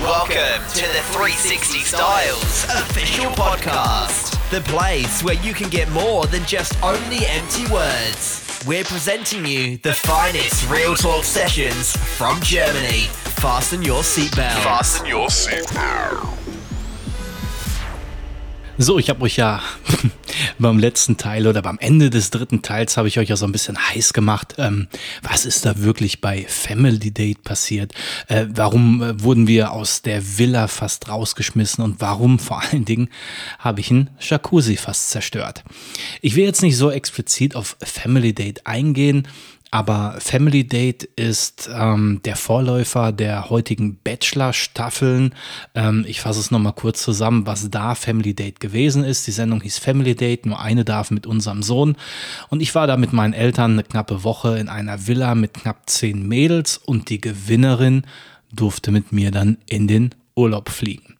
Welcome to the 360 Styles official podcast, the place where you can get more than just only empty words. We're presenting you the finest real talk sessions from Germany. Fasten your seatbelt. Fasten your seatbelt. So, ich habe euch ja beim letzten Teil oder beim Ende des dritten Teils habe ich euch ja so ein bisschen heiß gemacht. Ähm, was ist da wirklich bei Family Date passiert? Äh, warum äh, wurden wir aus der Villa fast rausgeschmissen und warum vor allen Dingen habe ich einen Jacuzzi fast zerstört? Ich will jetzt nicht so explizit auf Family Date eingehen. Aber Family Date ist ähm, der Vorläufer der heutigen Bachelor-Staffeln. Ähm, ich fasse es nochmal kurz zusammen, was da Family Date gewesen ist. Die Sendung hieß Family Date, nur eine darf mit unserem Sohn. Und ich war da mit meinen Eltern eine knappe Woche in einer Villa mit knapp zehn Mädels und die Gewinnerin durfte mit mir dann in den Urlaub fliegen.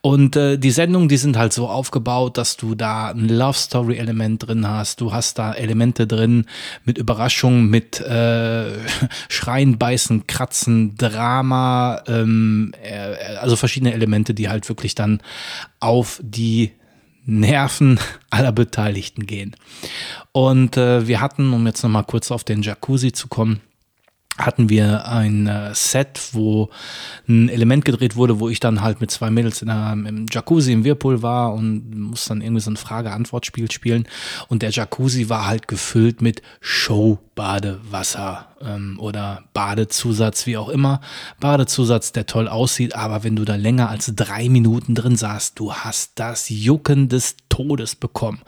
Und äh, die Sendungen, die sind halt so aufgebaut, dass du da ein Love Story Element drin hast. Du hast da Elemente drin mit Überraschungen, mit äh, Schreien, Beißen, Kratzen, Drama, ähm, äh, also verschiedene Elemente, die halt wirklich dann auf die Nerven aller Beteiligten gehen. Und äh, wir hatten, um jetzt nochmal kurz auf den Jacuzzi zu kommen, hatten wir ein äh, Set, wo ein Element gedreht wurde, wo ich dann halt mit zwei Mädels in einem, im Jacuzzi im Whirlpool war und muss dann irgendwie so ein Frage-Antwort-Spiel spielen. Und der Jacuzzi war halt gefüllt mit Show-Badewasser ähm, oder Badezusatz, wie auch immer. Badezusatz, der toll aussieht, aber wenn du da länger als drei Minuten drin saßt, du hast das Jucken des Todes bekommen.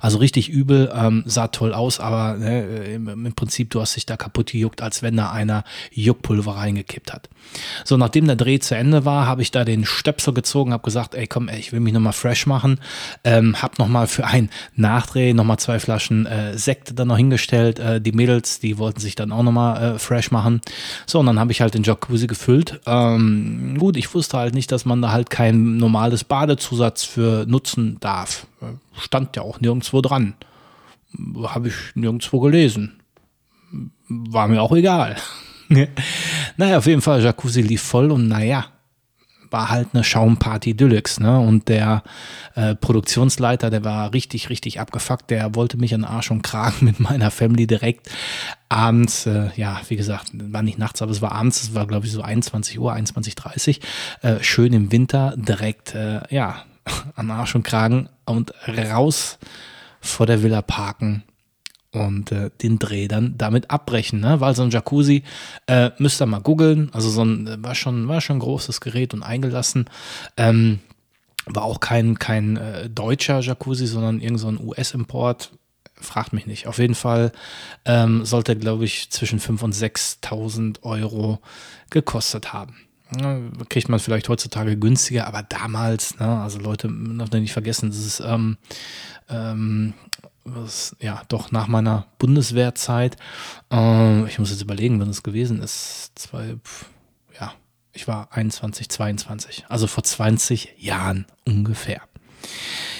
Also richtig übel, ähm, sah toll aus, aber ne, im, im, Prinzip, du hast dich da kaputt gejuckt, als wenn da einer Juckpulver reingekippt hat. So, nachdem der Dreh zu Ende war, habe ich da den Stöpsel gezogen, habe gesagt, ey komm, ey, ich will mich nochmal fresh machen. Ähm, hab nochmal für ein Nachdreh nochmal zwei Flaschen äh, Sekt dann noch hingestellt. Äh, die Mädels, die wollten sich dann auch nochmal äh, fresh machen. So, und dann habe ich halt den Jacuzzi gefüllt. Ähm, gut, ich wusste halt nicht, dass man da halt kein normales Badezusatz für nutzen darf. Stand ja auch nirgendwo dran. Habe ich nirgendwo gelesen. War mir auch egal. naja, auf jeden Fall, Jacuzzi lief voll und naja, war halt eine Schaumparty Deluxe, ne? Und der äh, Produktionsleiter, der war richtig, richtig abgefuckt. Der wollte mich an Arsch und Kragen mit meiner Family direkt abends, äh, ja, wie gesagt, war nicht nachts, aber es war abends, es war glaube ich so 21 Uhr, 21.30 Uhr, äh, schön im Winter direkt, äh, ja, an Arsch und Kragen und raus vor der Villa parken und äh, den Dreh dann damit abbrechen, ne? Weil so ein Jacuzzi, äh, müsst ihr mal googeln, also so ein, äh, war schon, war schon ein großes Gerät und eingelassen. Ähm, war auch kein, kein äh, deutscher Jacuzzi, sondern irgend so ein US-Import. Fragt mich nicht. Auf jeden Fall ähm, sollte, glaube ich, zwischen 5.000 und 6.000 Euro gekostet haben. Ja, kriegt man vielleicht heutzutage günstiger, aber damals, ne, also Leute, darf nicht vergessen, das ist ähm, ähm, was, ja, doch nach meiner Bundeswehrzeit. Äh, ich muss jetzt überlegen, wann es gewesen ist. Zwei, ja, ich war 21, 22, also vor 20 Jahren ungefähr.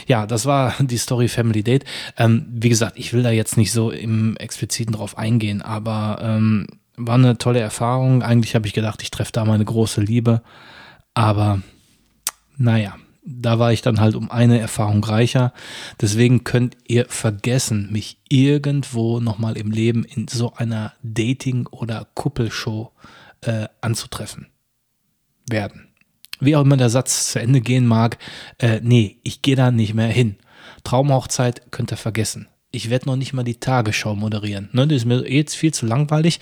Ja, das war die Story Family Date. Ähm, wie gesagt, ich will da jetzt nicht so im Expliziten drauf eingehen, aber ähm, war eine tolle Erfahrung. Eigentlich habe ich gedacht, ich treffe da meine große Liebe. Aber naja, da war ich dann halt um eine Erfahrung reicher. Deswegen könnt ihr vergessen, mich irgendwo nochmal im Leben in so einer Dating- oder Kuppelshow äh, anzutreffen werden. Wie auch immer der Satz zu Ende gehen mag, äh, nee, ich gehe da nicht mehr hin. Traumhochzeit könnt ihr vergessen ich werde noch nicht mal die Tagesschau moderieren. Ne? Das ist mir jetzt viel zu langweilig.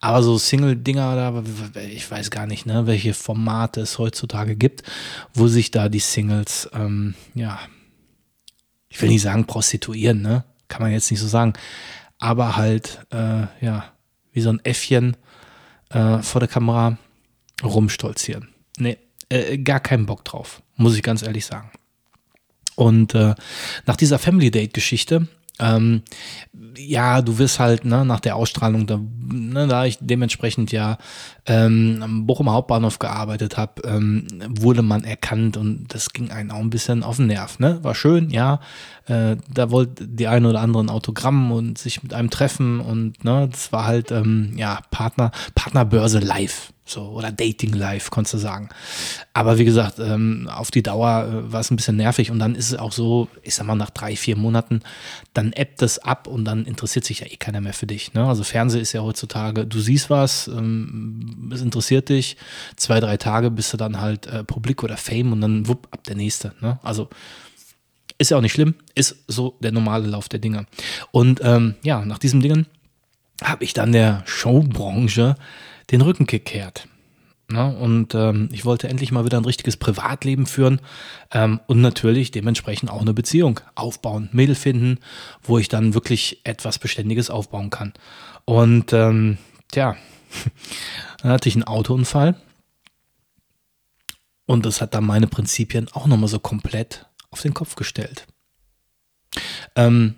Aber so Single-Dinger, ich weiß gar nicht, ne, welche Formate es heutzutage gibt, wo sich da die Singles, ähm, ja, ich will nicht sagen prostituieren, ne? Kann man jetzt nicht so sagen. Aber halt, äh, ja, wie so ein Äffchen äh, vor der Kamera rumstolzieren. Nee, äh, gar keinen Bock drauf, muss ich ganz ehrlich sagen. Und äh, nach dieser Family Date Geschichte ähm, ja, du wirst halt ne, nach der Ausstrahlung, da, ne, da ich dementsprechend ja ähm, am Bochum Hauptbahnhof gearbeitet habe, ähm, wurde man erkannt und das ging einen auch ein bisschen auf den Nerv. Ne? War schön, ja. Äh, da wollte die eine oder andere ein Autogramm und sich mit einem treffen und ne, das war halt ähm, ja Partner, Partnerbörse live. So, oder Dating Life, konntest du sagen. Aber wie gesagt, ähm, auf die Dauer äh, war es ein bisschen nervig und dann ist es auch so, ich sag mal, nach drei, vier Monaten, dann ebbt es ab und dann interessiert sich ja eh keiner mehr für dich. Ne? Also Fernsehen ist ja heutzutage, du siehst was, ähm, es interessiert dich, zwei, drei Tage bist du dann halt äh, Publik oder Fame und dann wupp, ab der nächste. Ne? Also ist ja auch nicht schlimm, ist so der normale Lauf der Dinge. Und ähm, ja, nach diesem Dingen habe ich dann der Showbranche den Rücken gekehrt. Ja, und ähm, ich wollte endlich mal wieder ein richtiges Privatleben führen ähm, und natürlich dementsprechend auch eine Beziehung aufbauen, Mädel finden, wo ich dann wirklich etwas Beständiges aufbauen kann. Und ähm, tja, dann hatte ich einen Autounfall und das hat dann meine Prinzipien auch nochmal so komplett auf den Kopf gestellt. Ähm,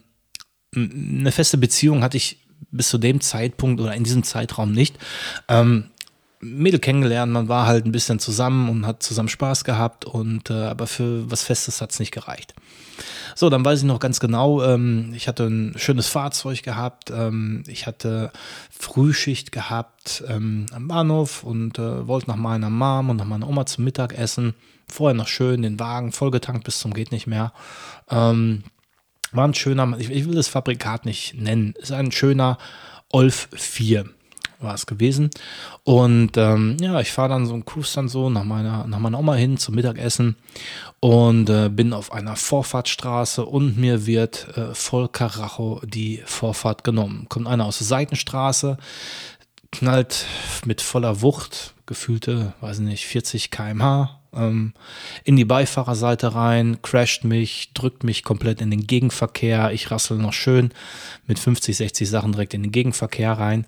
eine feste Beziehung hatte ich bis zu dem Zeitpunkt oder in diesem Zeitraum nicht. Ähm, Mädel kennengelernt, man war halt ein bisschen zusammen und hat zusammen Spaß gehabt und äh, aber für was Festes hat es nicht gereicht. So, dann weiß ich noch ganz genau, ähm, ich hatte ein schönes Fahrzeug gehabt, ähm, ich hatte Frühschicht gehabt ähm, am Bahnhof und äh, wollte nach meiner Mom und nach meiner Oma zum Mittagessen. Vorher noch schön den Wagen vollgetankt bis zum geht nicht mehr. Ähm, war ein schöner, ich, ich will das Fabrikat nicht nennen, ist ein schöner Olf 4 war es gewesen. Und ähm, ja, ich fahre dann so und cruise dann so nach meiner, nach meiner Oma hin zum Mittagessen und äh, bin auf einer Vorfahrtstraße und mir wird äh, voll Karacho die Vorfahrt genommen. Kommt einer aus der Seitenstraße, knallt mit voller Wucht, gefühlte, weiß nicht, 40 km/h ähm, in die Beifahrerseite rein, crasht mich, drückt mich komplett in den Gegenverkehr. Ich rassel noch schön mit 50, 60 Sachen direkt in den Gegenverkehr rein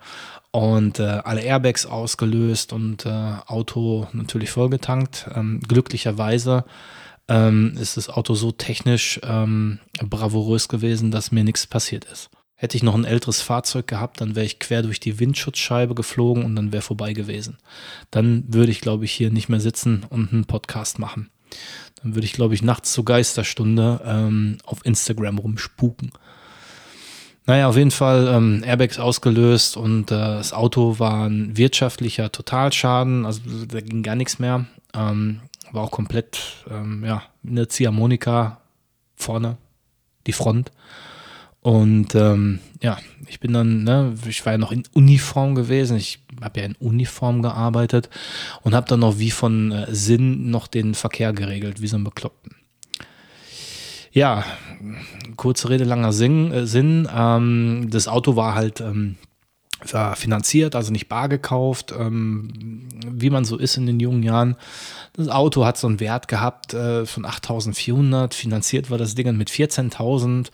und äh, alle Airbags ausgelöst und äh, Auto natürlich vollgetankt. Ähm, glücklicherweise ähm, ist das Auto so technisch ähm, bravourös gewesen, dass mir nichts passiert ist. Hätte ich noch ein älteres Fahrzeug gehabt, dann wäre ich quer durch die Windschutzscheibe geflogen und dann wäre vorbei gewesen. Dann würde ich, glaube ich, hier nicht mehr sitzen und einen Podcast machen. Dann würde ich, glaube ich, nachts zur Geisterstunde ähm, auf Instagram rumspuken. Naja, auf jeden Fall ähm, Airbags ausgelöst und äh, das Auto war ein wirtschaftlicher Totalschaden, also da ging gar nichts mehr. Ähm, war auch komplett, ähm, ja, eine Ziehharmonika vorne, die Front. Und ähm, ja, ich bin dann, ne, ich war ja noch in Uniform gewesen. Ich habe ja in Uniform gearbeitet und habe dann noch wie von äh, Sinn noch den Verkehr geregelt, wie so ein Bekloppten. Ja, kurze Rede, langer Sinn. Äh, Sinn ähm, das Auto war halt ähm, war finanziert, also nicht bar gekauft, ähm, wie man so ist in den jungen Jahren. Das Auto hat so einen Wert gehabt äh, von 8.400, finanziert war das Ding mit 14.000.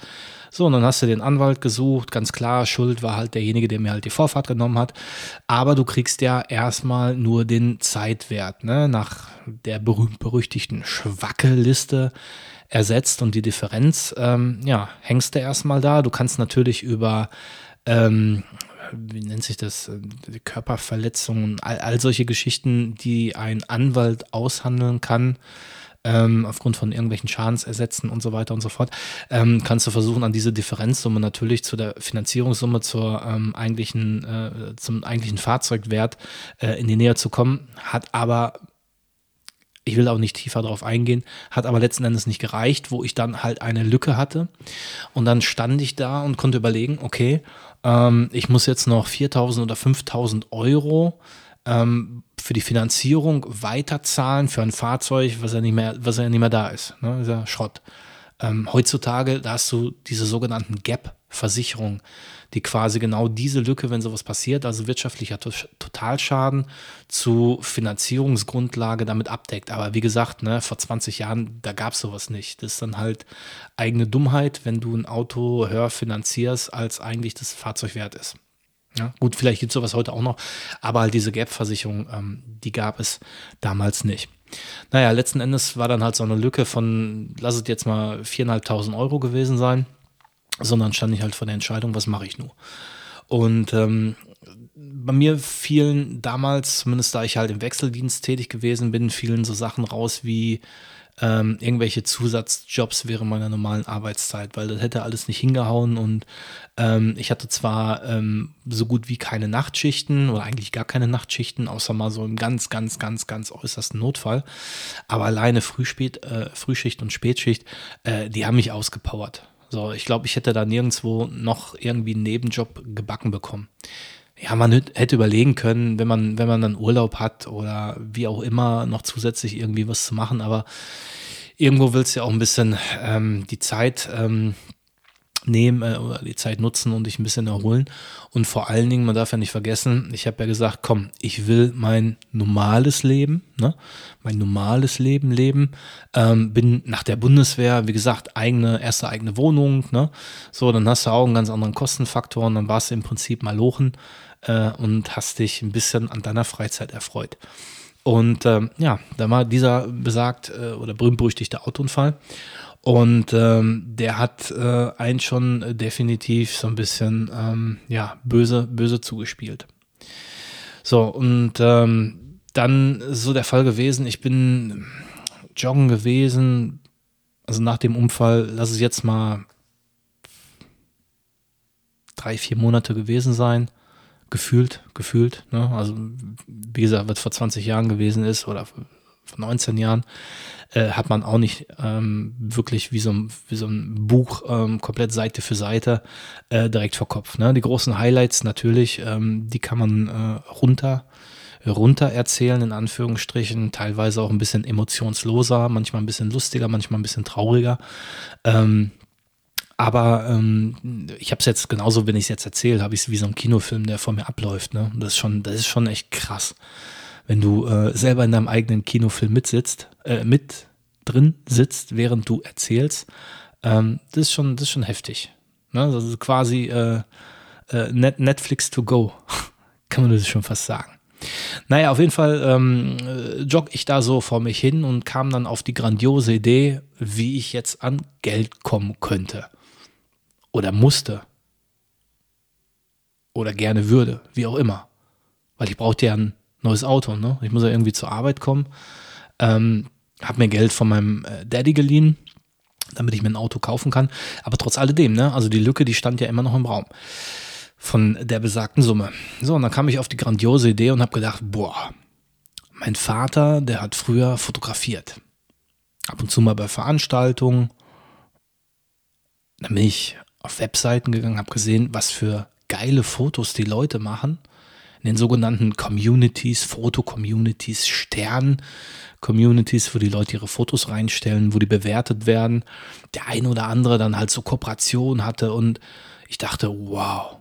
So, und dann hast du den Anwalt gesucht, ganz klar, Schuld war halt derjenige, der mir halt die Vorfahrt genommen hat. Aber du kriegst ja erstmal nur den Zeitwert, ne? nach der berühmt-berüchtigten Schwacke-Liste ersetzt und die Differenz, ähm, ja, hängst du erstmal da. Du kannst natürlich über ähm, wie nennt sich das, äh, Körperverletzungen, all, all solche Geschichten, die ein Anwalt aushandeln kann, ähm, aufgrund von irgendwelchen Schadensersätzen und so weiter und so fort, ähm, kannst du versuchen, an diese Differenzsumme natürlich zu der Finanzierungssumme, zur ähm, eigentlichen, äh, zum eigentlichen Fahrzeugwert äh, in die Nähe zu kommen, hat aber ich will auch nicht tiefer darauf eingehen, hat aber letzten Endes nicht gereicht, wo ich dann halt eine Lücke hatte. Und dann stand ich da und konnte überlegen, okay, ähm, ich muss jetzt noch 4.000 oder 5.000 Euro ähm, für die Finanzierung weiterzahlen für ein Fahrzeug, was ja nicht mehr, was ja nicht mehr da ist. Ne? ist ja Schrott. Ähm, heutzutage, da hast du diese sogenannten Gap-Versicherungen die quasi genau diese Lücke, wenn sowas passiert, also wirtschaftlicher Totalschaden zu Finanzierungsgrundlage damit abdeckt. Aber wie gesagt, ne, vor 20 Jahren, da gab es sowas nicht. Das ist dann halt eigene Dummheit, wenn du ein Auto höher finanzierst, als eigentlich das Fahrzeug wert ist. Ja, gut, vielleicht gibt es sowas heute auch noch, aber halt diese Gap-Versicherung, ähm, die gab es damals nicht. Naja, letzten Endes war dann halt so eine Lücke von, lass es jetzt mal 4.500 Euro gewesen sein sondern stand ich halt vor der Entscheidung, was mache ich nun? Und ähm, bei mir fielen damals, zumindest da ich halt im Wechseldienst tätig gewesen bin, fielen so Sachen raus wie ähm, irgendwelche Zusatzjobs während meiner normalen Arbeitszeit, weil das hätte alles nicht hingehauen und ähm, ich hatte zwar ähm, so gut wie keine Nachtschichten oder eigentlich gar keine Nachtschichten, außer mal so im ganz, ganz, ganz, ganz äußersten Notfall, aber alleine Frühspät, äh, Frühschicht und Spätschicht, äh, die haben mich ausgepowert. So, ich glaube, ich hätte da nirgendwo noch irgendwie einen Nebenjob gebacken bekommen ja, man hätte überlegen können, wenn man, wenn man dann Urlaub hat oder wie auch immer, noch zusätzlich irgendwie was zu machen, aber irgendwo willst du ja auch ein bisschen ähm, die Zeit ähm, nehmen äh, oder die Zeit nutzen und dich ein bisschen erholen. Und vor allen Dingen, man darf ja nicht vergessen, ich habe ja gesagt, komm, ich will mein normales Leben, ne, mein normales Leben leben. Ähm, bin nach der Bundeswehr, wie gesagt, eigene, erste eigene Wohnung, ne? So, dann hast du auch einen ganz anderen Kostenfaktor und dann warst du im Prinzip mal lochen äh, und hast dich ein bisschen an deiner Freizeit erfreut. Und ähm, ja, da war dieser besagt äh, oder berühmt-berüchtigte Autounfall. Und ähm, der hat äh, einen schon definitiv so ein bisschen ähm, ja, böse, böse zugespielt. So, und ähm, dann so der Fall gewesen, ich bin joggen gewesen, also nach dem Unfall, lass es jetzt mal drei, vier Monate gewesen sein gefühlt, gefühlt. Ne? Also, wie gesagt, was vor 20 Jahren gewesen ist oder 19 Jahren, äh, hat man auch nicht ähm, wirklich wie so, ein, wie so ein Buch ähm, komplett Seite für Seite äh, direkt vor Kopf. Ne? Die großen Highlights natürlich, ähm, die kann man äh, runter runter erzählen, in Anführungsstrichen, teilweise auch ein bisschen emotionsloser, manchmal ein bisschen lustiger, manchmal ein bisschen trauriger. Ähm, aber ähm, ich habe es jetzt genauso, wenn ich es jetzt erzähle, habe ich es wie so ein Kinofilm, der vor mir abläuft. Ne? das ist schon, das ist schon echt krass, wenn du äh, selber in deinem eigenen Kinofilm mitsitzt, äh, mit drin sitzt, während du erzählst. Ähm, das ist schon, das ist schon heftig. Ne? Das ist quasi äh, äh, Net Netflix to go, kann man das schon fast sagen. Naja, auf jeden Fall ähm, äh, jogge ich da so vor mich hin und kam dann auf die grandiose Idee, wie ich jetzt an Geld kommen könnte oder musste oder gerne würde, wie auch immer. Weil ich brauchte ja ein neues Auto, ne? Ich muss ja irgendwie zur Arbeit kommen. Ähm, habe mir Geld von meinem äh, Daddy geliehen, damit ich mir ein Auto kaufen kann. Aber trotz alledem, ne? Also die Lücke, die stand ja immer noch im Raum von der besagten Summe. So, und dann kam ich auf die grandiose Idee und habe gedacht, boah, mein Vater, der hat früher fotografiert. Ab und zu mal bei Veranstaltungen. Dann bin ich auf Webseiten gegangen, habe gesehen, was für geile Fotos die Leute machen. In den sogenannten Communities, Foto-Communities, Stern-Communities, wo die Leute ihre Fotos reinstellen, wo die bewertet werden. Der ein oder andere dann halt so Kooperation hatte und ich dachte, wow,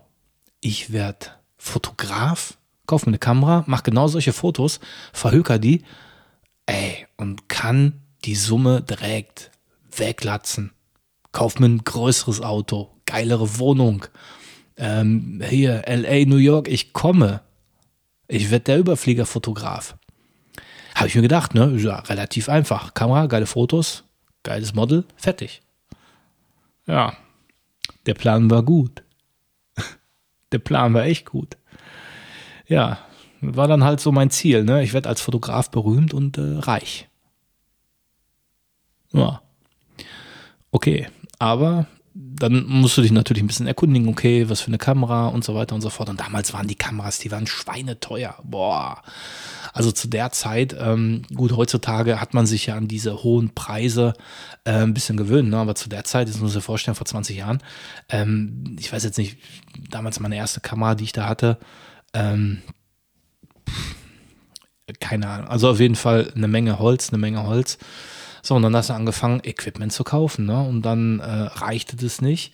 ich werde Fotograf, kaufe mir eine Kamera, mache genau solche Fotos, verhöker die, ey, und kann die Summe direkt weglatzen kauf mir ein größeres Auto, geilere Wohnung. Ähm, hier, LA, New York, ich komme. Ich werde der Überfliegerfotograf. Habe ich mir gedacht, ne? Ja, relativ einfach. Kamera, geile Fotos, geiles Model, fertig. Ja, der Plan war gut. Der Plan war echt gut. Ja, war dann halt so mein Ziel, ne? Ich werde als Fotograf berühmt und äh, reich. Ja. Okay, aber dann musst du dich natürlich ein bisschen erkundigen, okay, was für eine Kamera und so weiter und so fort. Und damals waren die Kameras, die waren schweineteuer. Boah. Also zu der Zeit, ähm, gut, heutzutage hat man sich ja an diese hohen Preise äh, ein bisschen gewöhnt, ne? aber zu der Zeit, das muss ich mir vorstellen, vor 20 Jahren, ähm, ich weiß jetzt nicht, damals meine erste Kamera, die ich da hatte, ähm, keine Ahnung, also auf jeden Fall eine Menge Holz, eine Menge Holz. So, und dann hast du angefangen, Equipment zu kaufen, ne? Und dann äh, reichte das nicht.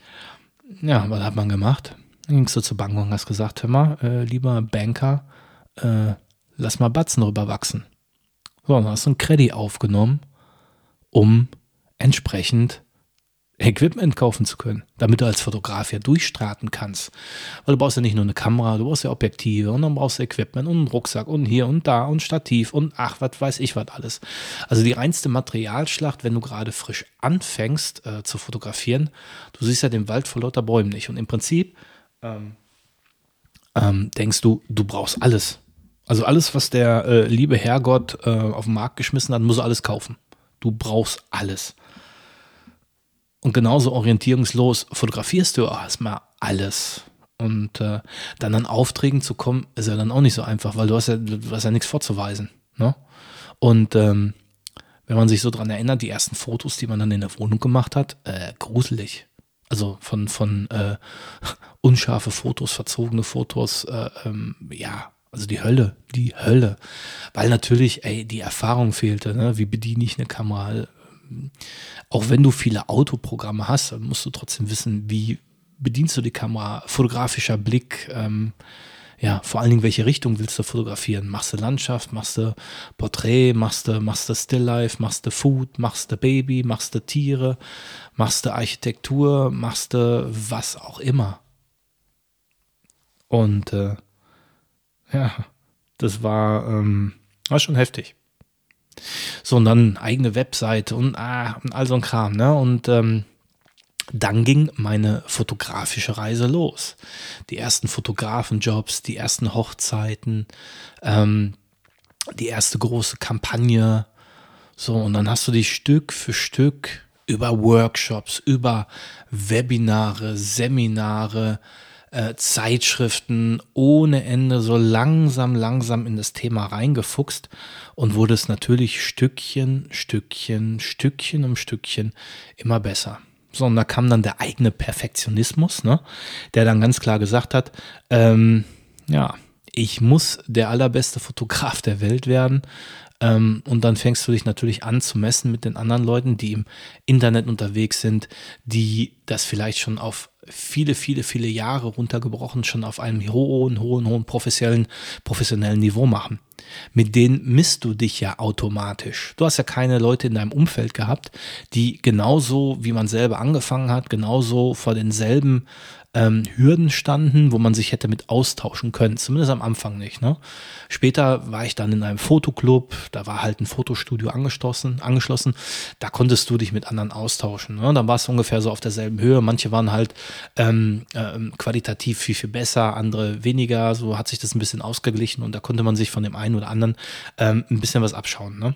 Ja, was hat man gemacht? Dann gingst du zur Bank und hast gesagt, hör mal, äh, lieber Banker, äh, lass mal Batzen rüberwachsen. So, dann hast du einen Credit aufgenommen, um entsprechend Equipment kaufen zu können, damit du als Fotograf ja durchstarten kannst. Weil du brauchst ja nicht nur eine Kamera, du brauchst ja Objektive und dann brauchst du Equipment und einen Rucksack und hier und da und Stativ und ach, was weiß ich was alles. Also die reinste Materialschlacht, wenn du gerade frisch anfängst äh, zu fotografieren, du siehst ja den Wald vor lauter Bäumen nicht. Und im Prinzip, ähm, ähm, denkst du, du brauchst alles. Also alles, was der äh, liebe Herrgott äh, auf den Markt geschmissen hat, muss er alles kaufen. Du brauchst alles. Und genauso orientierungslos fotografierst du erstmal alles. Und äh, dann an Aufträgen zu kommen, ist ja dann auch nicht so einfach, weil du hast ja, du hast ja nichts vorzuweisen. Ne? Und ähm, wenn man sich so dran erinnert, die ersten Fotos, die man dann in der Wohnung gemacht hat, äh, gruselig. Also von, von äh, unscharfe Fotos, verzogene Fotos, äh, ähm, ja, also die Hölle, die Hölle. Weil natürlich, ey, die Erfahrung fehlte, ne? wie bediene ich eine Kamera. Auch wenn du viele Autoprogramme hast, musst du trotzdem wissen, wie bedienst du die Kamera, fotografischer Blick, ähm, ja, vor allen Dingen, welche Richtung willst du fotografieren? Machst du Landschaft, machst du Porträt, machst du, machst du Stilllife, machst du Food, machst du Baby, machst du Tiere, machst du Architektur, machst du was auch immer. Und äh, ja, das war, ähm, war schon heftig. So, und dann eigene Webseite und, ah, und all so ein Kram, ne? Und ähm, dann ging meine fotografische Reise los. Die ersten Fotografenjobs, die ersten Hochzeiten, ähm, die erste große Kampagne. So, und dann hast du dich Stück für Stück über Workshops, über Webinare, Seminare, äh, Zeitschriften ohne Ende so langsam, langsam in das Thema reingefuchst und wurde es natürlich Stückchen, Stückchen, Stückchen um Stückchen immer besser. So, und da kam dann der eigene Perfektionismus, ne? der dann ganz klar gesagt hat, ähm, ja, ich muss der allerbeste Fotograf der Welt werden. Ähm, und dann fängst du dich natürlich an zu messen mit den anderen Leuten, die im Internet unterwegs sind, die das vielleicht schon auf viele, viele, viele Jahre runtergebrochen schon auf einem hohen, hohen, hohen professionellen, professionellen Niveau machen. Mit denen misst du dich ja automatisch. Du hast ja keine Leute in deinem Umfeld gehabt, die genauso wie man selber angefangen hat, genauso vor denselben ähm, Hürden standen, wo man sich hätte mit austauschen können. Zumindest am Anfang nicht. Ne? Später war ich dann in einem Fotoclub, da war halt ein Fotostudio angeschlossen, angeschlossen. Da konntest du dich mit anderen austauschen. Ne? Dann war es ungefähr so auf derselben Höhe. Manche waren halt ähm, ähm, qualitativ viel, viel besser, andere weniger. So hat sich das ein bisschen ausgeglichen und da konnte man sich von dem einen oder anderen ähm, ein bisschen was abschauen. Ne?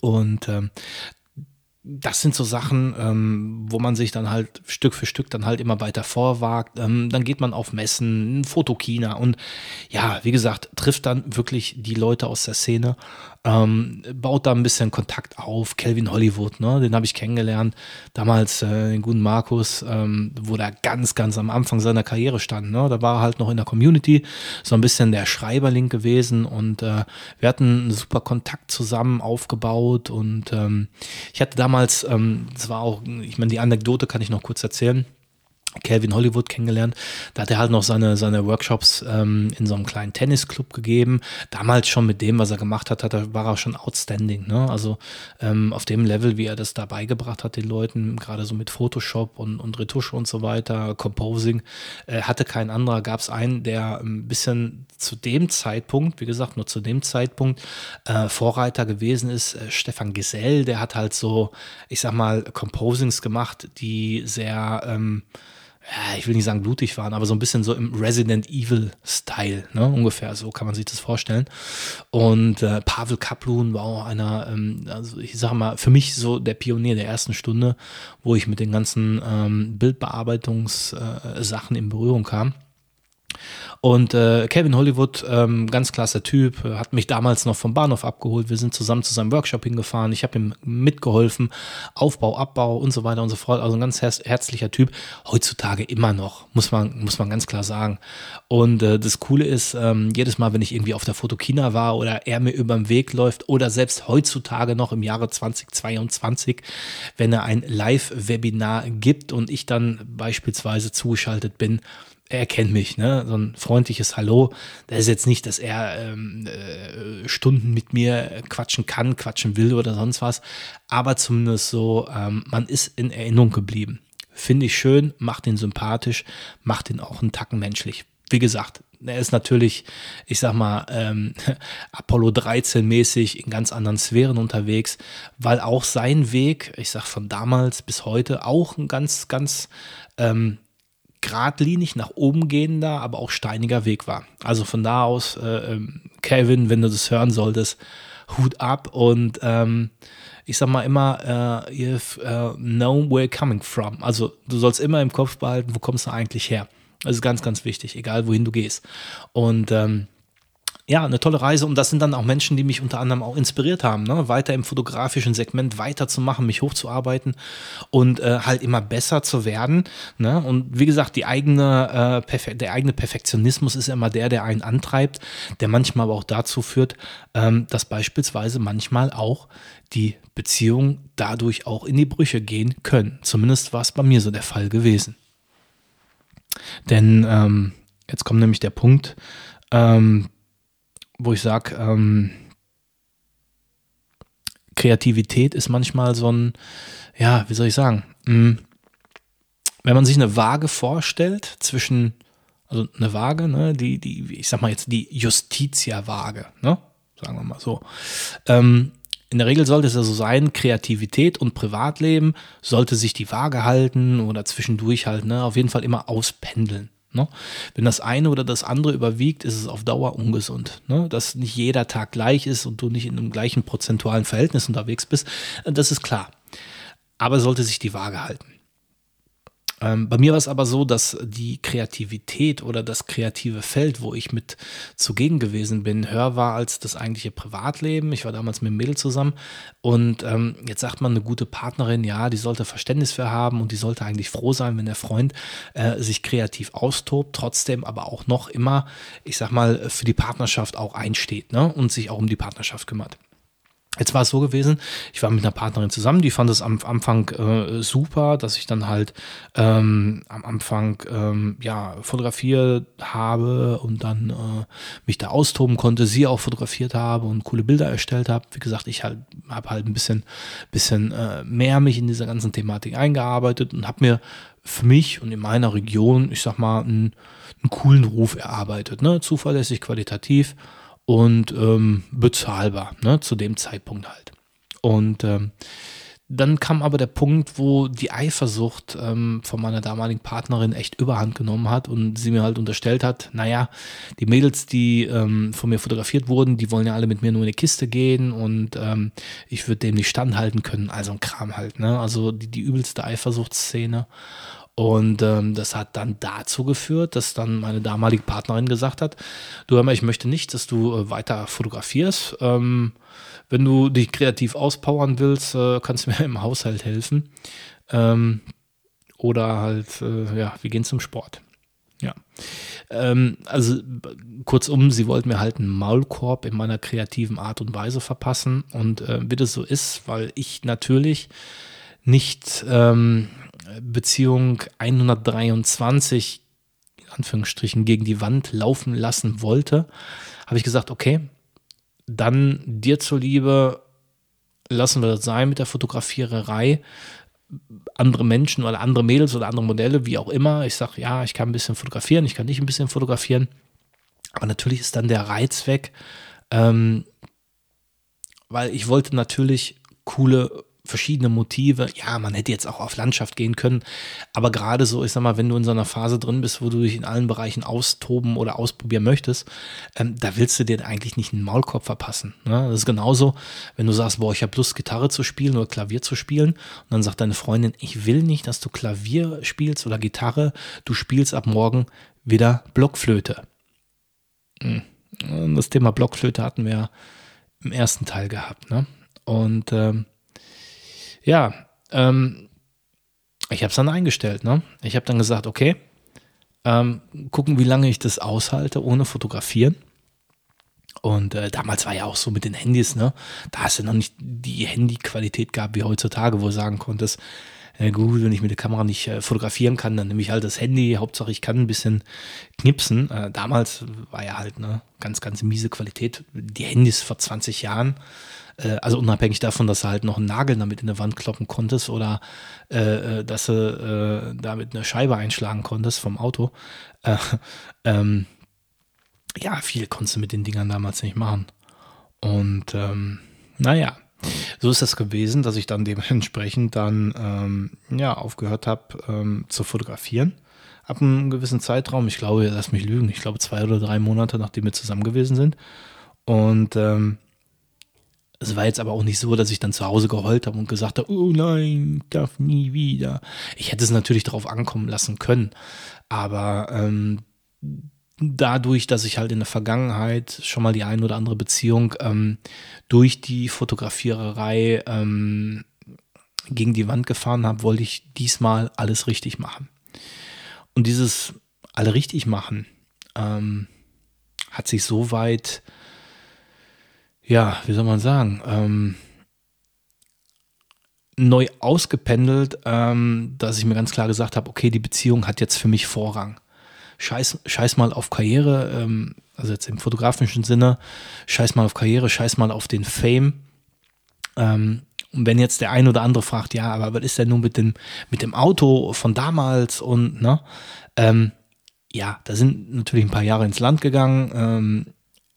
Und ähm, das sind so Sachen, ähm, wo man sich dann halt Stück für Stück dann halt immer weiter vorwagt. Ähm, dann geht man auf Messen, Fotokina und ja, wie gesagt, trifft dann wirklich die Leute aus der Szene ähm, baut da ein bisschen Kontakt auf. Kelvin Hollywood, ne, den habe ich kennengelernt. Damals äh, den guten Markus, ähm, wo der ganz, ganz am Anfang seiner Karriere stand. Ne? Da war er halt noch in der Community, so ein bisschen der Schreiberling gewesen und äh, wir hatten einen super Kontakt zusammen aufgebaut und ähm, ich hatte damals, ähm, das war auch, ich meine, die Anekdote kann ich noch kurz erzählen. Calvin Hollywood kennengelernt. Da hat er halt noch seine, seine Workshops ähm, in so einem kleinen Tennisclub gegeben. Damals schon mit dem, was er gemacht hat, hat er, war er schon outstanding. Ne? Also ähm, auf dem Level, wie er das da beigebracht hat, den Leuten, gerade so mit Photoshop und, und Retusche und so weiter, Composing, äh, hatte kein anderer. Gab es einen, der ein bisschen zu dem Zeitpunkt, wie gesagt, nur zu dem Zeitpunkt äh, Vorreiter gewesen ist, äh, Stefan Gesell, der hat halt so, ich sag mal, Composings gemacht, die sehr ähm, ja, ich will nicht sagen blutig waren, aber so ein bisschen so im Resident Evil-Style, ne? ungefähr so kann man sich das vorstellen. Und äh, Pavel Kaplun war auch einer, ähm, also ich sage mal, für mich so der Pionier der ersten Stunde, wo ich mit den ganzen ähm, Bildbearbeitungssachen äh, in Berührung kam. Und äh, Kevin Hollywood, ähm, ganz klasse Typ, hat mich damals noch vom Bahnhof abgeholt. Wir sind zusammen zu seinem Workshop hingefahren. Ich habe ihm mitgeholfen, Aufbau, Abbau und so weiter und so fort. Also ein ganz herz herzlicher Typ. Heutzutage immer noch, muss man, muss man ganz klar sagen. Und äh, das Coole ist, ähm, jedes Mal, wenn ich irgendwie auf der Fotokina war oder er mir über den Weg läuft oder selbst heutzutage noch im Jahre 2022, wenn er ein Live-Webinar gibt und ich dann beispielsweise zugeschaltet bin, er kennt mich, ne? So ein freundliches Hallo. Das ist jetzt nicht, dass er ähm, äh, Stunden mit mir quatschen kann, quatschen will oder sonst was. Aber zumindest so, ähm, man ist in Erinnerung geblieben. Finde ich schön, macht ihn sympathisch, macht ihn auch einen Tacken menschlich. Wie gesagt, er ist natürlich, ich sag mal, ähm, Apollo 13 mäßig in ganz anderen Sphären unterwegs, weil auch sein Weg, ich sag von damals bis heute, auch ein ganz, ganz ähm, geradlinig nach oben gehender, aber auch steiniger Weg war. Also von da aus, äh, ähm, Kevin, wenn du das hören solltest, Hut ab und ähm, ich sag mal immer, uh, you uh, know where you're coming from. Also du sollst immer im Kopf behalten, wo kommst du eigentlich her. Das ist ganz, ganz wichtig, egal wohin du gehst. Und ähm, ja, eine tolle Reise und das sind dann auch Menschen, die mich unter anderem auch inspiriert haben, ne? weiter im fotografischen Segment weiterzumachen, mich hochzuarbeiten und äh, halt immer besser zu werden. Ne? Und wie gesagt, die eigene, äh, der eigene Perfektionismus ist immer der, der einen antreibt, der manchmal aber auch dazu führt, ähm, dass beispielsweise manchmal auch die Beziehungen dadurch auch in die Brüche gehen können. Zumindest war es bei mir so der Fall gewesen. Denn ähm, jetzt kommt nämlich der Punkt, ähm, wo ich sage, ähm, Kreativität ist manchmal so ein, ja, wie soll ich sagen, hm, wenn man sich eine Waage vorstellt zwischen, also eine Waage, ne, die, die, ich sag mal jetzt die Justitia-Waage, ne, sagen wir mal so. Ähm, in der Regel sollte es ja so sein, Kreativität und Privatleben sollte sich die Waage halten oder zwischendurch halt, ne, auf jeden Fall immer auspendeln. Ne? Wenn das eine oder das andere überwiegt, ist es auf Dauer ungesund. Ne? Dass nicht jeder Tag gleich ist und du nicht in einem gleichen prozentualen Verhältnis unterwegs bist, das ist klar. Aber sollte sich die Waage halten. Ähm, bei mir war es aber so, dass die Kreativität oder das kreative Feld, wo ich mit zugegen gewesen bin, höher war als das eigentliche Privatleben. Ich war damals mit einem Mädel zusammen und ähm, jetzt sagt man, eine gute Partnerin, ja, die sollte Verständnis für haben und die sollte eigentlich froh sein, wenn der Freund äh, sich kreativ austobt, trotzdem aber auch noch immer, ich sag mal, für die Partnerschaft auch einsteht ne? und sich auch um die Partnerschaft kümmert. Jetzt war es so gewesen, ich war mit einer Partnerin zusammen, die fand es am Anfang äh, super, dass ich dann halt ähm, am Anfang ähm, ja fotografiert habe und dann äh, mich da austoben konnte, sie auch fotografiert habe und coole Bilder erstellt habe. Wie gesagt, ich halt habe halt ein bisschen, bisschen äh, mehr mich in dieser ganzen Thematik eingearbeitet und habe mir für mich und in meiner Region, ich sag mal, einen, einen coolen Ruf erarbeitet, ne? zuverlässig, qualitativ und ähm, bezahlbar, ne, zu dem Zeitpunkt halt. Und ähm, dann kam aber der Punkt, wo die Eifersucht ähm, von meiner damaligen Partnerin echt überhand genommen hat und sie mir halt unterstellt hat, naja, die Mädels, die ähm, von mir fotografiert wurden, die wollen ja alle mit mir nur in eine Kiste gehen und ähm, ich würde dem nicht standhalten können. Also ein Kram halt, ne? Also die, die übelste Eifersuchtsszene. Und ähm, das hat dann dazu geführt, dass dann meine damalige Partnerin gesagt hat, du hör mal, ich möchte nicht, dass du äh, weiter fotografierst. Ähm, wenn du dich kreativ auspowern willst, äh, kannst du mir im Haushalt helfen. Ähm, oder halt, äh, ja, wir gehen zum Sport. Ja. Ähm, also kurzum, sie wollten mir halt einen Maulkorb in meiner kreativen Art und Weise verpassen. Und äh, wie das so ist, weil ich natürlich nicht ähm, Beziehung 123 in Anführungsstrichen gegen die Wand laufen lassen wollte, habe ich gesagt, okay, dann dir zuliebe lassen wir das sein mit der Fotografiererei. Andere Menschen oder andere Mädels oder andere Modelle, wie auch immer. Ich sage, ja, ich kann ein bisschen fotografieren, ich kann nicht ein bisschen fotografieren. Aber natürlich ist dann der Reiz weg, ähm, weil ich wollte natürlich coole verschiedene Motive. Ja, man hätte jetzt auch auf Landschaft gehen können, aber gerade so, ich sag mal, wenn du in so einer Phase drin bist, wo du dich in allen Bereichen austoben oder ausprobieren möchtest, ähm, da willst du dir eigentlich nicht einen Maulkorb verpassen. Ne? Das ist genauso, wenn du sagst, boah, ich habe Lust, Gitarre zu spielen oder Klavier zu spielen und dann sagt deine Freundin, ich will nicht, dass du Klavier spielst oder Gitarre, du spielst ab morgen wieder Blockflöte. Hm. Das Thema Blockflöte hatten wir im ersten Teil gehabt. Ne? Und ähm, ja, ähm, ich habe es dann eingestellt. Ne? Ich habe dann gesagt, okay, ähm, gucken, wie lange ich das aushalte ohne Fotografieren. Und äh, damals war ja auch so mit den Handys, ne? Da hast du noch nicht die Handyqualität gehabt wie heutzutage, wo du sagen konntest, äh, gut, wenn ich mit der Kamera nicht äh, fotografieren kann, dann nehme ich halt das Handy. Hauptsache, ich kann ein bisschen knipsen. Äh, damals war ja halt eine ganz, ganz miese Qualität. Die Handys vor 20 Jahren äh, also unabhängig davon, dass du halt noch einen Nagel damit in der Wand kloppen konntest oder äh, äh dass du äh, damit eine Scheibe einschlagen konntest vom Auto. Äh, ähm, ja, viel konntest du mit den Dingern damals nicht machen. Und ähm, naja, so ist das gewesen, dass ich dann dementsprechend dann ähm, ja, aufgehört habe ähm, zu fotografieren. ab einem gewissen Zeitraum, ich glaube, lass mich lügen, ich glaube zwei oder drei Monate, nachdem wir zusammen gewesen sind. Und ähm, es war jetzt aber auch nicht so, dass ich dann zu Hause geheult habe und gesagt habe, oh nein, darf nie wieder. Ich hätte es natürlich darauf ankommen lassen können. Aber ähm, dadurch, dass ich halt in der Vergangenheit schon mal die ein oder andere Beziehung ähm, durch die Fotografiererei ähm, gegen die Wand gefahren habe, wollte ich diesmal alles richtig machen. Und dieses alle richtig machen ähm, hat sich so weit ja, wie soll man sagen, ähm, neu ausgependelt, ähm, dass ich mir ganz klar gesagt habe, okay, die Beziehung hat jetzt für mich Vorrang. Scheiß, scheiß mal auf Karriere, ähm, also jetzt im fotografischen Sinne, scheiß mal auf Karriere, scheiß mal auf den Fame. Ähm, und wenn jetzt der ein oder andere fragt, ja, aber was ist denn nun mit dem, mit dem Auto von damals und, ne? Ähm, ja, da sind natürlich ein paar Jahre ins Land gegangen.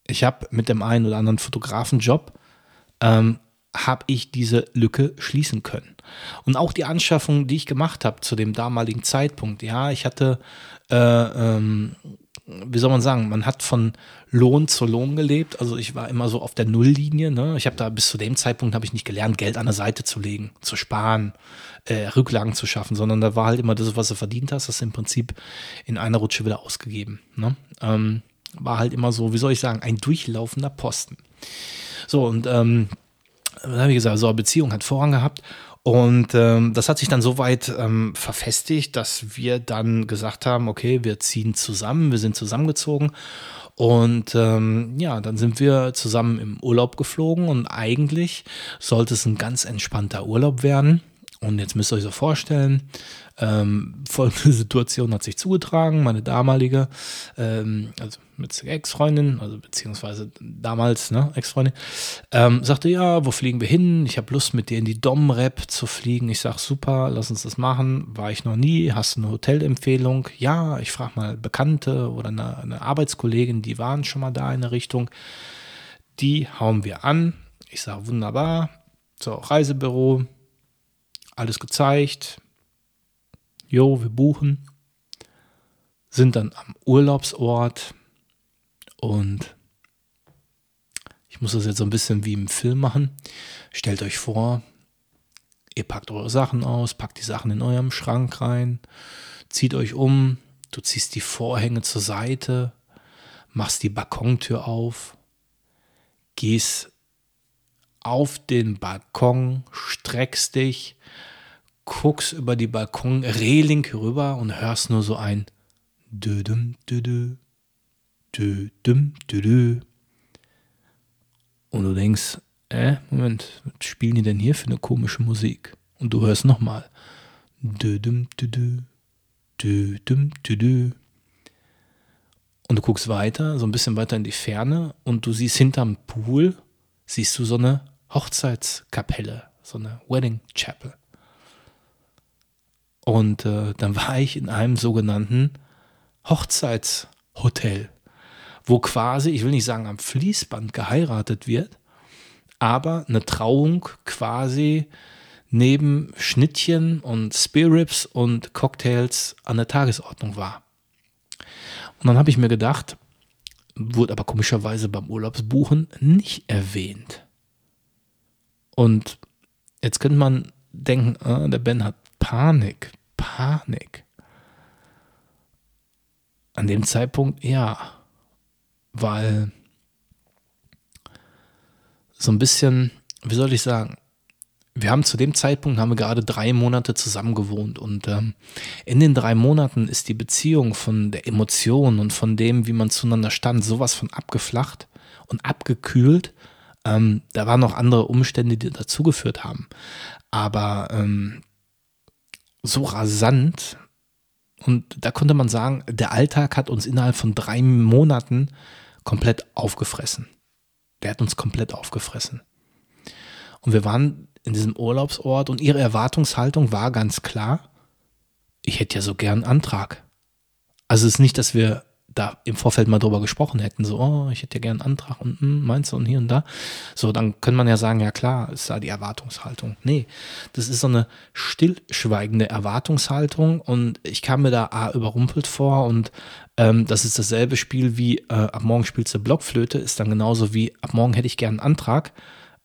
Ich habe mit dem einen oder anderen Fotografenjob, ähm, habe ich diese Lücke schließen können. Und auch die Anschaffung, die ich gemacht habe zu dem damaligen Zeitpunkt, ja, ich hatte, äh, ähm, wie soll man sagen, man hat von Lohn zu Lohn gelebt. Also ich war immer so auf der Nulllinie. Ne? Ich habe da bis zu dem Zeitpunkt habe ich nicht gelernt, Geld an der Seite zu legen, zu sparen, äh, Rücklagen zu schaffen, sondern da war halt immer das, was du verdient hast, das im Prinzip in einer Rutsche wieder ausgegeben. Ne? Ähm, war halt immer so, wie soll ich sagen, ein durchlaufender Posten. So, und ähm, wie gesagt, so eine Beziehung hat Vorrang gehabt. Und ähm, das hat sich dann so weit ähm, verfestigt, dass wir dann gesagt haben, okay, wir ziehen zusammen, wir sind zusammengezogen. Und ähm, ja, dann sind wir zusammen im Urlaub geflogen und eigentlich sollte es ein ganz entspannter Urlaub werden. Und jetzt müsst ihr euch so vorstellen, ähm, folgende Situation hat sich zugetragen. Meine damalige, ähm, also mit Ex-Freundin, also beziehungsweise damals, ne, Ex-Freundin, ähm, sagte, ja, wo fliegen wir hin? Ich habe Lust, mit dir in die Dom-Rap zu fliegen. Ich sag, super, lass uns das machen. War ich noch nie. Hast du eine Hotelempfehlung? Ja, ich frage mal Bekannte oder eine, eine Arbeitskollegin, die waren schon mal da in der Richtung. Die hauen wir an. Ich sage, wunderbar. So, Reisebüro, alles gezeigt. Jo, wir buchen. Sind dann am Urlaubsort und ich muss das jetzt so ein bisschen wie im Film machen. Stellt euch vor, ihr packt eure Sachen aus, packt die Sachen in eurem Schrank rein, zieht euch um, du ziehst die Vorhänge zur Seite, machst die Balkontür auf, gehst auf den Balkon, streckst dich, guckst über die Balkonreling rüber und hörst nur so ein Dödüm, Dödü, Dödüm, Dödü. Und du denkst, äh, Moment, was spielen die denn hier für eine komische Musik? Und du hörst nochmal Dödüm, Dödü, Dödüm, Dödü. Und du guckst weiter, so ein bisschen weiter in die Ferne und du siehst hinterm Pool, siehst du so eine Hochzeitskapelle, so eine Wedding Chapel. Und äh, dann war ich in einem sogenannten Hochzeitshotel, wo quasi, ich will nicht sagen am Fließband geheiratet wird, aber eine Trauung quasi neben Schnittchen und Spirits und Cocktails an der Tagesordnung war. Und dann habe ich mir gedacht, wurde aber komischerweise beim Urlaubsbuchen nicht erwähnt. Und jetzt könnte man denken, ah, der Ben hat Panik. Panik. An dem Zeitpunkt ja, weil so ein bisschen, wie soll ich sagen, wir haben zu dem Zeitpunkt haben wir gerade drei Monate zusammen gewohnt und ähm, in den drei Monaten ist die Beziehung von der Emotion und von dem, wie man zueinander stand, sowas von abgeflacht und abgekühlt. Ähm, da waren noch andere Umstände, die dazugeführt haben. Aber ähm, so rasant. Und da konnte man sagen, der Alltag hat uns innerhalb von drei Monaten komplett aufgefressen. Der hat uns komplett aufgefressen. Und wir waren in diesem Urlaubsort und ihre Erwartungshaltung war ganz klar, ich hätte ja so gern einen Antrag. Also es ist nicht, dass wir da im Vorfeld mal drüber gesprochen hätten, so, oh, ich hätte ja gerne einen Antrag und hm, meinst du und hier und da, so, dann könnte man ja sagen, ja klar, ist da die Erwartungshaltung. Nee, das ist so eine stillschweigende Erwartungshaltung und ich kam mir da A, überrumpelt vor und ähm, das ist dasselbe Spiel wie äh, ab morgen spielst du Blockflöte, ist dann genauso wie ab morgen hätte ich gerne einen Antrag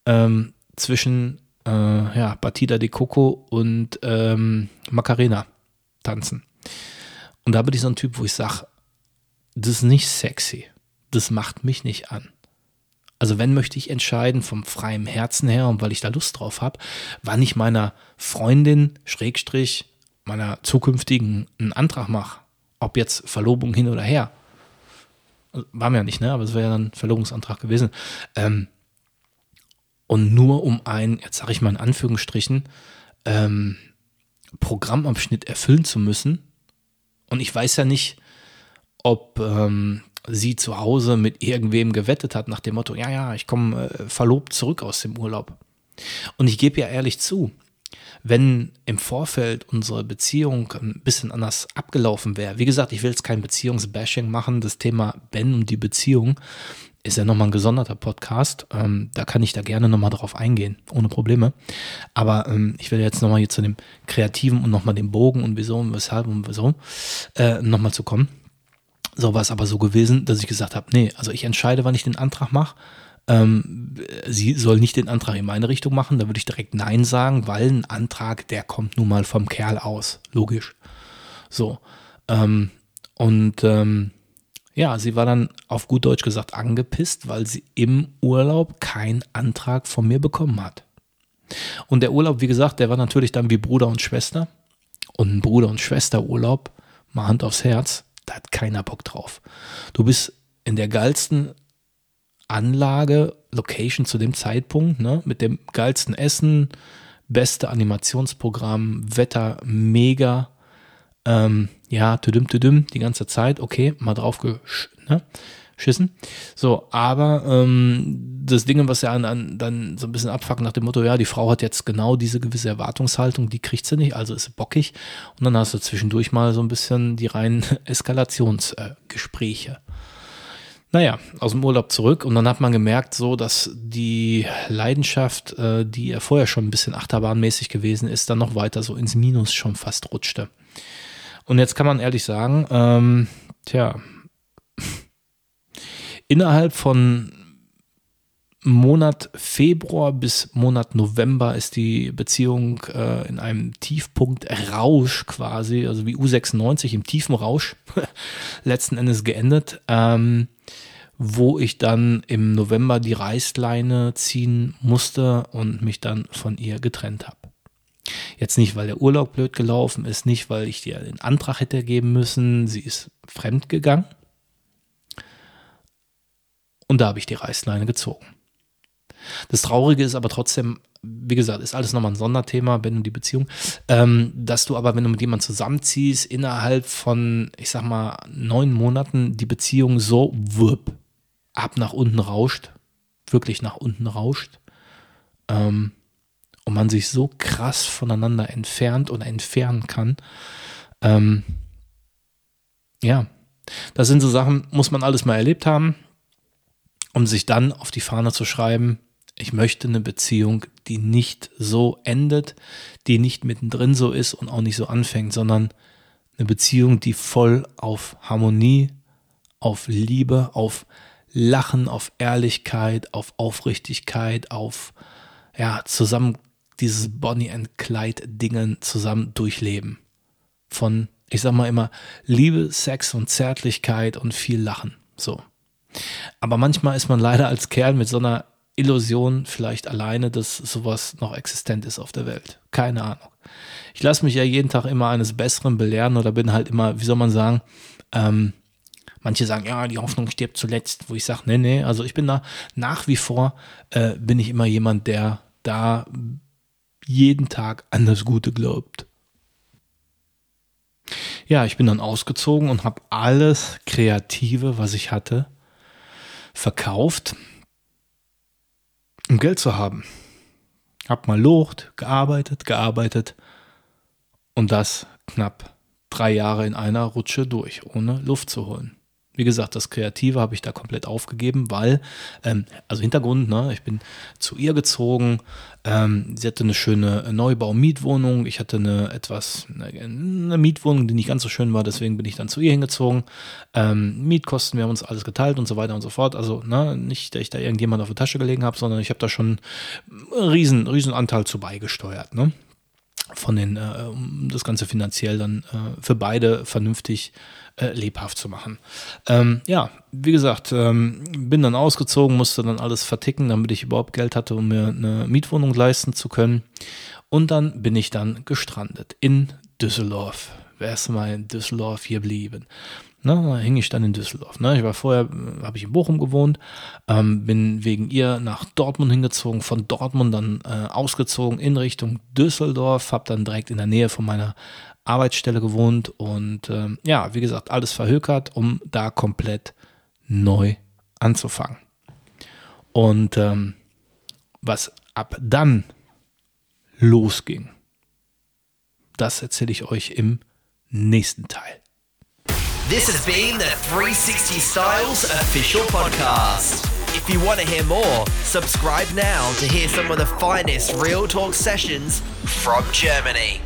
ähm, zwischen äh, ja, Batida de Coco und ähm, Macarena tanzen. Und da bin ich so ein Typ, wo ich sage, das ist nicht sexy. Das macht mich nicht an. Also wenn möchte ich entscheiden vom freien Herzen her und weil ich da Lust drauf habe, wann ich meiner Freundin, Schrägstrich, meiner zukünftigen einen Antrag mache. Ob jetzt Verlobung hin oder her. War mir ja nicht, ne? Aber es wäre ja dann Verlobungsantrag gewesen. Ähm, und nur um ein, jetzt sage ich mal in Anführungsstrichen, ähm, Programmabschnitt erfüllen zu müssen. Und ich weiß ja nicht, ob ähm, sie zu Hause mit irgendwem gewettet hat nach dem Motto, ja, ja, ich komme äh, verlobt zurück aus dem Urlaub. Und ich gebe ja ehrlich zu, wenn im Vorfeld unsere Beziehung ein bisschen anders abgelaufen wäre, wie gesagt, ich will jetzt kein Beziehungsbashing machen, das Thema Ben und die Beziehung ist ja nochmal ein gesonderter Podcast, ähm, da kann ich da gerne nochmal drauf eingehen, ohne Probleme. Aber ähm, ich will jetzt nochmal hier zu dem Kreativen und nochmal dem Bogen und wieso und weshalb und wieso äh, nochmal zu kommen. So war es aber so gewesen, dass ich gesagt habe, nee, also ich entscheide, wann ich den Antrag mache. Ähm, sie soll nicht den Antrag in meine Richtung machen, da würde ich direkt Nein sagen, weil ein Antrag, der kommt nun mal vom Kerl aus, logisch. So. Ähm, und ähm, ja, sie war dann auf gut Deutsch gesagt angepisst, weil sie im Urlaub keinen Antrag von mir bekommen hat. Und der Urlaub, wie gesagt, der war natürlich dann wie Bruder und Schwester. Und ein Bruder- und Schwesterurlaub, mal Hand aufs Herz, da hat keiner Bock drauf. Du bist in der geilsten Anlage, Location zu dem Zeitpunkt, ne, mit dem geilsten Essen, beste Animationsprogramm, Wetter mega, ähm, ja, tüdüm, tüdüm, die ganze Zeit, okay, mal drauf ne, schissen. So, aber ähm, das Ding, was ja an, an, dann so ein bisschen abfuckt nach dem Motto, ja, die Frau hat jetzt genau diese gewisse Erwartungshaltung, die kriegt sie nicht, also ist sie bockig. Und dann hast du zwischendurch mal so ein bisschen die reinen Eskalationsgespräche. Äh, naja, aus dem Urlaub zurück und dann hat man gemerkt, so dass die Leidenschaft, äh, die ja vorher schon ein bisschen achterbahnmäßig gewesen ist, dann noch weiter so ins Minus schon fast rutschte. Und jetzt kann man ehrlich sagen, ähm, tja, innerhalb von Monat Februar bis Monat November ist die Beziehung äh, in einem Tiefpunkt Rausch quasi, also wie U96 im tiefen Rausch letzten Endes geendet, ähm, wo ich dann im November die Reißleine ziehen musste und mich dann von ihr getrennt habe. Jetzt nicht, weil der Urlaub blöd gelaufen ist, nicht, weil ich dir den Antrag hätte geben müssen, sie ist fremd gegangen. Und da habe ich die Reißleine gezogen. Das Traurige ist aber trotzdem, wie gesagt, ist alles nochmal ein Sonderthema, wenn du die Beziehung, ähm, dass du aber, wenn du mit jemandem zusammenziehst, innerhalb von, ich sag mal, neun Monaten die Beziehung so wirb ab nach unten rauscht, wirklich nach unten rauscht, ähm, und man sich so krass voneinander entfernt und entfernen kann. Ähm, ja, das sind so Sachen, muss man alles mal erlebt haben, um sich dann auf die Fahne zu schreiben, ich möchte eine Beziehung, die nicht so endet, die nicht mittendrin so ist und auch nicht so anfängt, sondern eine Beziehung, die voll auf Harmonie, auf Liebe, auf Lachen, auf Ehrlichkeit, auf Aufrichtigkeit, auf ja, zusammen dieses Bonnie and Clyde Dingen zusammen durchleben. Von, ich sag mal immer, Liebe, Sex und Zärtlichkeit und viel Lachen. So. Aber manchmal ist man leider als Kerl mit so einer Illusion vielleicht alleine, dass sowas noch existent ist auf der Welt. Keine Ahnung. Ich lasse mich ja jeden Tag immer eines Besseren belehren oder bin halt immer, wie soll man sagen, ähm, manche sagen, ja, die Hoffnung stirbt zuletzt, wo ich sage, nee, nee, also ich bin da nach wie vor, äh, bin ich immer jemand, der da jeden Tag an das Gute glaubt. Ja, ich bin dann ausgezogen und habe alles Kreative, was ich hatte, verkauft um Geld zu haben. Hab mal Lucht, gearbeitet, gearbeitet und das knapp drei Jahre in einer Rutsche durch, ohne Luft zu holen. Wie gesagt, das Kreative habe ich da komplett aufgegeben, weil, ähm, also Hintergrund, ne, ich bin zu ihr gezogen, ähm, sie hatte eine schöne Neubau-Mietwohnung, ich hatte eine etwas, eine Mietwohnung, die nicht ganz so schön war, deswegen bin ich dann zu ihr hingezogen. Ähm, Mietkosten, wir haben uns alles geteilt und so weiter und so fort. Also ne, nicht, dass ich da irgendjemand auf die Tasche gelegen habe, sondern ich habe da schon einen riesen, riesen Anteil zu beigesteuert. Ne? Von den, äh, um das Ganze finanziell dann äh, für beide vernünftig äh, lebhaft zu machen. Ähm, ja, wie gesagt, ähm, bin dann ausgezogen, musste dann alles verticken, damit ich überhaupt Geld hatte, um mir eine Mietwohnung leisten zu können. Und dann bin ich dann gestrandet in Düsseldorf. Wer ist mal in Düsseldorf hier geblieben? Ne, da hing ich dann in Düsseldorf. Ne? Ich war vorher, äh, habe ich in Bochum gewohnt, ähm, bin wegen ihr nach Dortmund hingezogen, von Dortmund dann äh, ausgezogen in Richtung Düsseldorf, habe dann direkt in der Nähe von meiner Arbeitsstelle gewohnt und ähm, ja, wie gesagt, alles verhökert, um da komplett neu anzufangen. Und ähm, was ab dann losging, das erzähle ich euch im nächsten Teil. This has been the 360 Styles official podcast. If you want to hear more, subscribe now to hear some of the finest Real Talk sessions from Germany.